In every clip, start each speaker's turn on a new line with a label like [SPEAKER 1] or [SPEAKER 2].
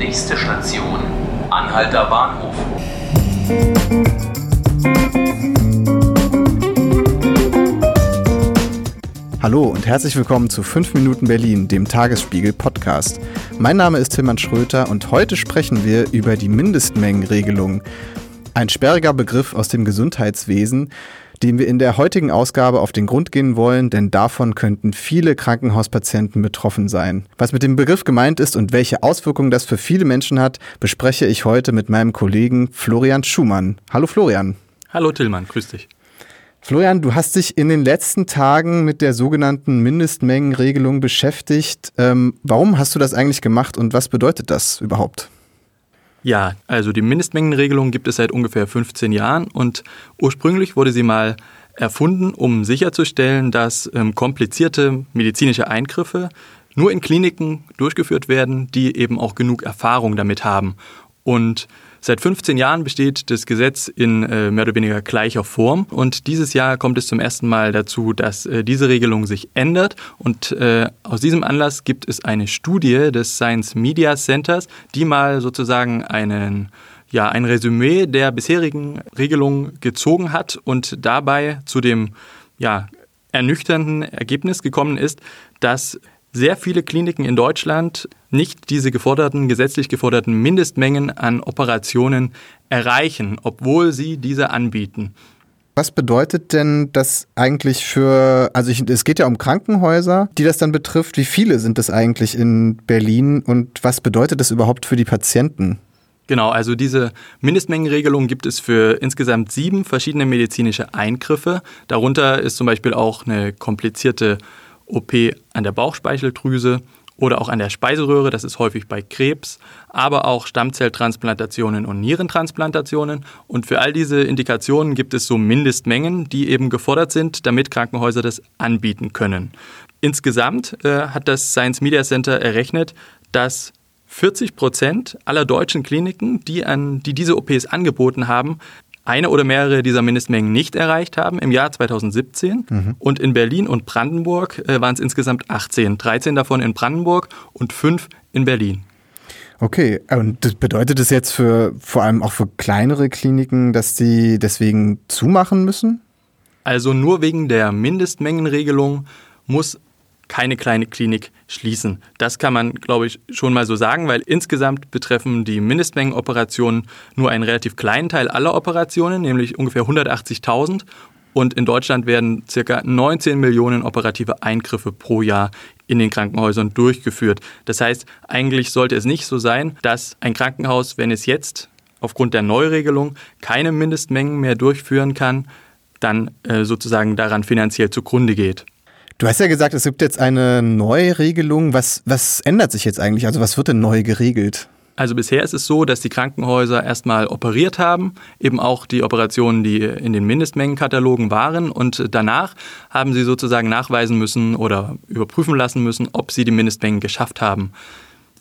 [SPEAKER 1] Nächste Station, Anhalter Bahnhof.
[SPEAKER 2] Hallo und herzlich willkommen zu 5 Minuten Berlin, dem Tagesspiegel Podcast. Mein Name ist Tilman Schröter und heute sprechen wir über die Mindestmengenregelung. Ein sperriger Begriff aus dem Gesundheitswesen, dem wir in der heutigen Ausgabe auf den Grund gehen wollen, denn davon könnten viele Krankenhauspatienten betroffen sein. Was mit dem Begriff gemeint ist und welche Auswirkungen das für viele Menschen hat, bespreche ich heute mit meinem Kollegen Florian Schumann. Hallo Florian.
[SPEAKER 3] Hallo Tillmann, grüß dich.
[SPEAKER 2] Florian, du hast dich in den letzten Tagen mit der sogenannten Mindestmengenregelung beschäftigt. Ähm, warum hast du das eigentlich gemacht und was bedeutet das überhaupt?
[SPEAKER 3] Ja, also die Mindestmengenregelung gibt es seit ungefähr 15 Jahren und ursprünglich wurde sie mal erfunden, um sicherzustellen, dass ähm, komplizierte medizinische Eingriffe nur in Kliniken durchgeführt werden, die eben auch genug Erfahrung damit haben. Und Seit 15 Jahren besteht das Gesetz in äh, mehr oder weniger gleicher Form. Und dieses Jahr kommt es zum ersten Mal dazu, dass äh, diese Regelung sich ändert. Und äh, aus diesem Anlass gibt es eine Studie des Science Media Centers, die mal sozusagen einen ja, ein Resümee der bisherigen Regelung gezogen hat und dabei zu dem ja, ernüchternden Ergebnis gekommen ist, dass sehr viele Kliniken in Deutschland nicht diese geforderten, gesetzlich geforderten Mindestmengen an Operationen erreichen, obwohl sie diese anbieten.
[SPEAKER 2] Was bedeutet denn das eigentlich für, also ich, es geht ja um Krankenhäuser, die das dann betrifft. Wie viele sind es eigentlich in Berlin und was bedeutet das überhaupt für die Patienten?
[SPEAKER 3] Genau, also diese Mindestmengenregelung gibt es für insgesamt sieben verschiedene medizinische Eingriffe. Darunter ist zum Beispiel auch eine komplizierte OP an der Bauchspeicheldrüse oder auch an der Speiseröhre, das ist häufig bei Krebs, aber auch Stammzelltransplantationen und Nierentransplantationen. Und für all diese Indikationen gibt es so Mindestmengen, die eben gefordert sind, damit Krankenhäuser das anbieten können. Insgesamt äh, hat das Science Media Center errechnet, dass 40 Prozent aller deutschen Kliniken, die, an, die diese OPs angeboten haben, eine oder mehrere dieser Mindestmengen nicht erreicht haben im Jahr 2017. Mhm. Und in Berlin und Brandenburg äh, waren es insgesamt 18. 13 davon in Brandenburg und 5 in Berlin.
[SPEAKER 2] Okay, und das bedeutet das jetzt für vor allem auch für kleinere Kliniken, dass die deswegen zumachen müssen?
[SPEAKER 3] Also nur wegen der Mindestmengenregelung muss keine kleine Klinik schließen. Das kann man, glaube ich, schon mal so sagen, weil insgesamt betreffen die Mindestmengenoperationen nur einen relativ kleinen Teil aller Operationen, nämlich ungefähr 180.000. Und in Deutschland werden ca. 19 Millionen operative Eingriffe pro Jahr in den Krankenhäusern durchgeführt. Das heißt, eigentlich sollte es nicht so sein, dass ein Krankenhaus, wenn es jetzt aufgrund der Neuregelung keine Mindestmengen mehr durchführen kann, dann äh, sozusagen daran finanziell zugrunde geht.
[SPEAKER 2] Du hast ja gesagt, es gibt jetzt eine Neuregelung. Was, was ändert sich jetzt eigentlich? Also was wird denn neu geregelt?
[SPEAKER 3] Also bisher ist es so, dass die Krankenhäuser erstmal operiert haben, eben auch die Operationen, die in den Mindestmengenkatalogen waren. Und danach haben sie sozusagen nachweisen müssen oder überprüfen lassen müssen, ob sie die Mindestmengen geschafft haben.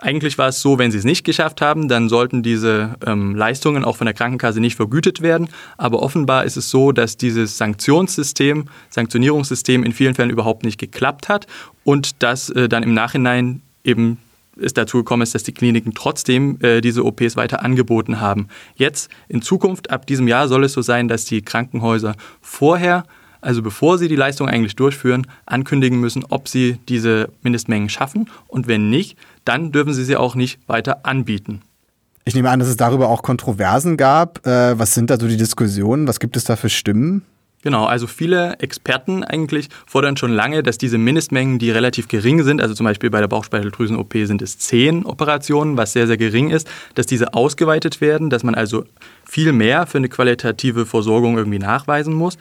[SPEAKER 3] Eigentlich war es so, wenn sie es nicht geschafft haben, dann sollten diese ähm, Leistungen auch von der Krankenkasse nicht vergütet werden. Aber offenbar ist es so, dass dieses Sanktionssystem, Sanktionierungssystem in vielen Fällen überhaupt nicht geklappt hat und dass äh, dann im Nachhinein eben es dazu gekommen ist, dass die Kliniken trotzdem äh, diese OPs weiter angeboten haben. Jetzt in Zukunft, ab diesem Jahr, soll es so sein, dass die Krankenhäuser vorher also bevor Sie die Leistung eigentlich durchführen, ankündigen müssen, ob Sie diese Mindestmengen schaffen und wenn nicht, dann dürfen Sie sie auch nicht weiter anbieten.
[SPEAKER 2] Ich nehme an, dass es darüber auch Kontroversen gab. Äh, was sind da so die Diskussionen? Was gibt es da für Stimmen?
[SPEAKER 3] Genau, also viele Experten eigentlich fordern schon lange, dass diese Mindestmengen, die relativ gering sind, also zum Beispiel bei der Bauchspeicheldrüsen-OP sind es zehn Operationen, was sehr, sehr gering ist, dass diese ausgeweitet werden, dass man also viel mehr für eine qualitative Versorgung irgendwie nachweisen muss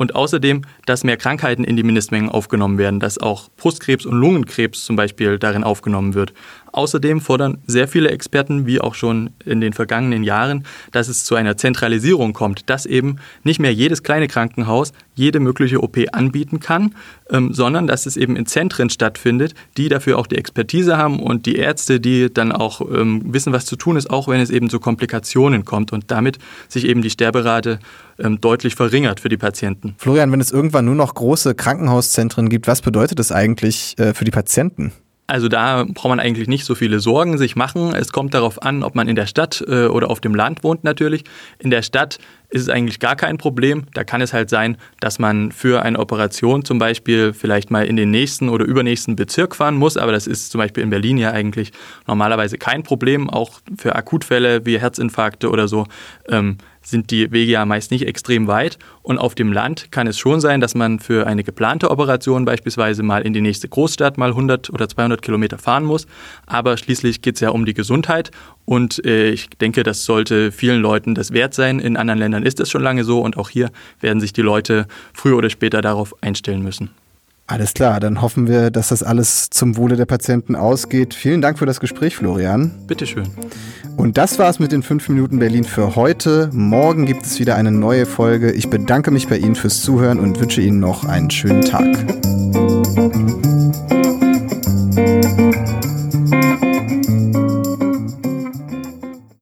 [SPEAKER 3] und außerdem, dass mehr Krankheiten in die Mindestmengen aufgenommen werden, dass auch Brustkrebs und Lungenkrebs zum Beispiel darin aufgenommen wird. Außerdem fordern sehr viele Experten, wie auch schon in den vergangenen Jahren, dass es zu einer Zentralisierung kommt, dass eben nicht mehr jedes kleine Krankenhaus jede mögliche OP anbieten kann, ähm, sondern dass es eben in Zentren stattfindet, die dafür auch die Expertise haben und die Ärzte, die dann auch ähm, wissen, was zu tun ist, auch wenn es eben zu Komplikationen kommt und damit sich eben die Sterberate ähm, deutlich verringert für die Patienten.
[SPEAKER 2] Florian, wenn es irgendwann nur noch große Krankenhauszentren gibt, was bedeutet das eigentlich äh, für die Patienten?
[SPEAKER 3] Also da braucht man eigentlich nicht so viele Sorgen sich machen. Es kommt darauf an, ob man in der Stadt äh, oder auf dem Land wohnt natürlich. In der Stadt ist es eigentlich gar kein Problem. Da kann es halt sein, dass man für eine Operation zum Beispiel vielleicht mal in den nächsten oder übernächsten Bezirk fahren muss. Aber das ist zum Beispiel in Berlin ja eigentlich normalerweise kein Problem. Auch für Akutfälle wie Herzinfarkte oder so ähm, sind die Wege ja meist nicht extrem weit. Und auf dem Land kann es schon sein, dass man für eine geplante Operation beispielsweise mal in die nächste Großstadt mal 100 oder 200 Kilometer fahren muss. Aber schließlich geht es ja um die Gesundheit. Und äh, ich denke, das sollte vielen Leuten das wert sein. In anderen Ländern ist das schon lange so. Und auch hier werden sich die Leute früher oder später darauf einstellen müssen.
[SPEAKER 2] Alles klar, dann hoffen wir, dass das alles zum Wohle der Patienten ausgeht. Vielen Dank für das Gespräch, Florian.
[SPEAKER 3] Bitteschön.
[SPEAKER 2] Und das war's mit den 5 Minuten Berlin für heute. Morgen gibt es wieder eine neue Folge. Ich bedanke mich bei Ihnen fürs Zuhören und wünsche Ihnen noch einen schönen Tag.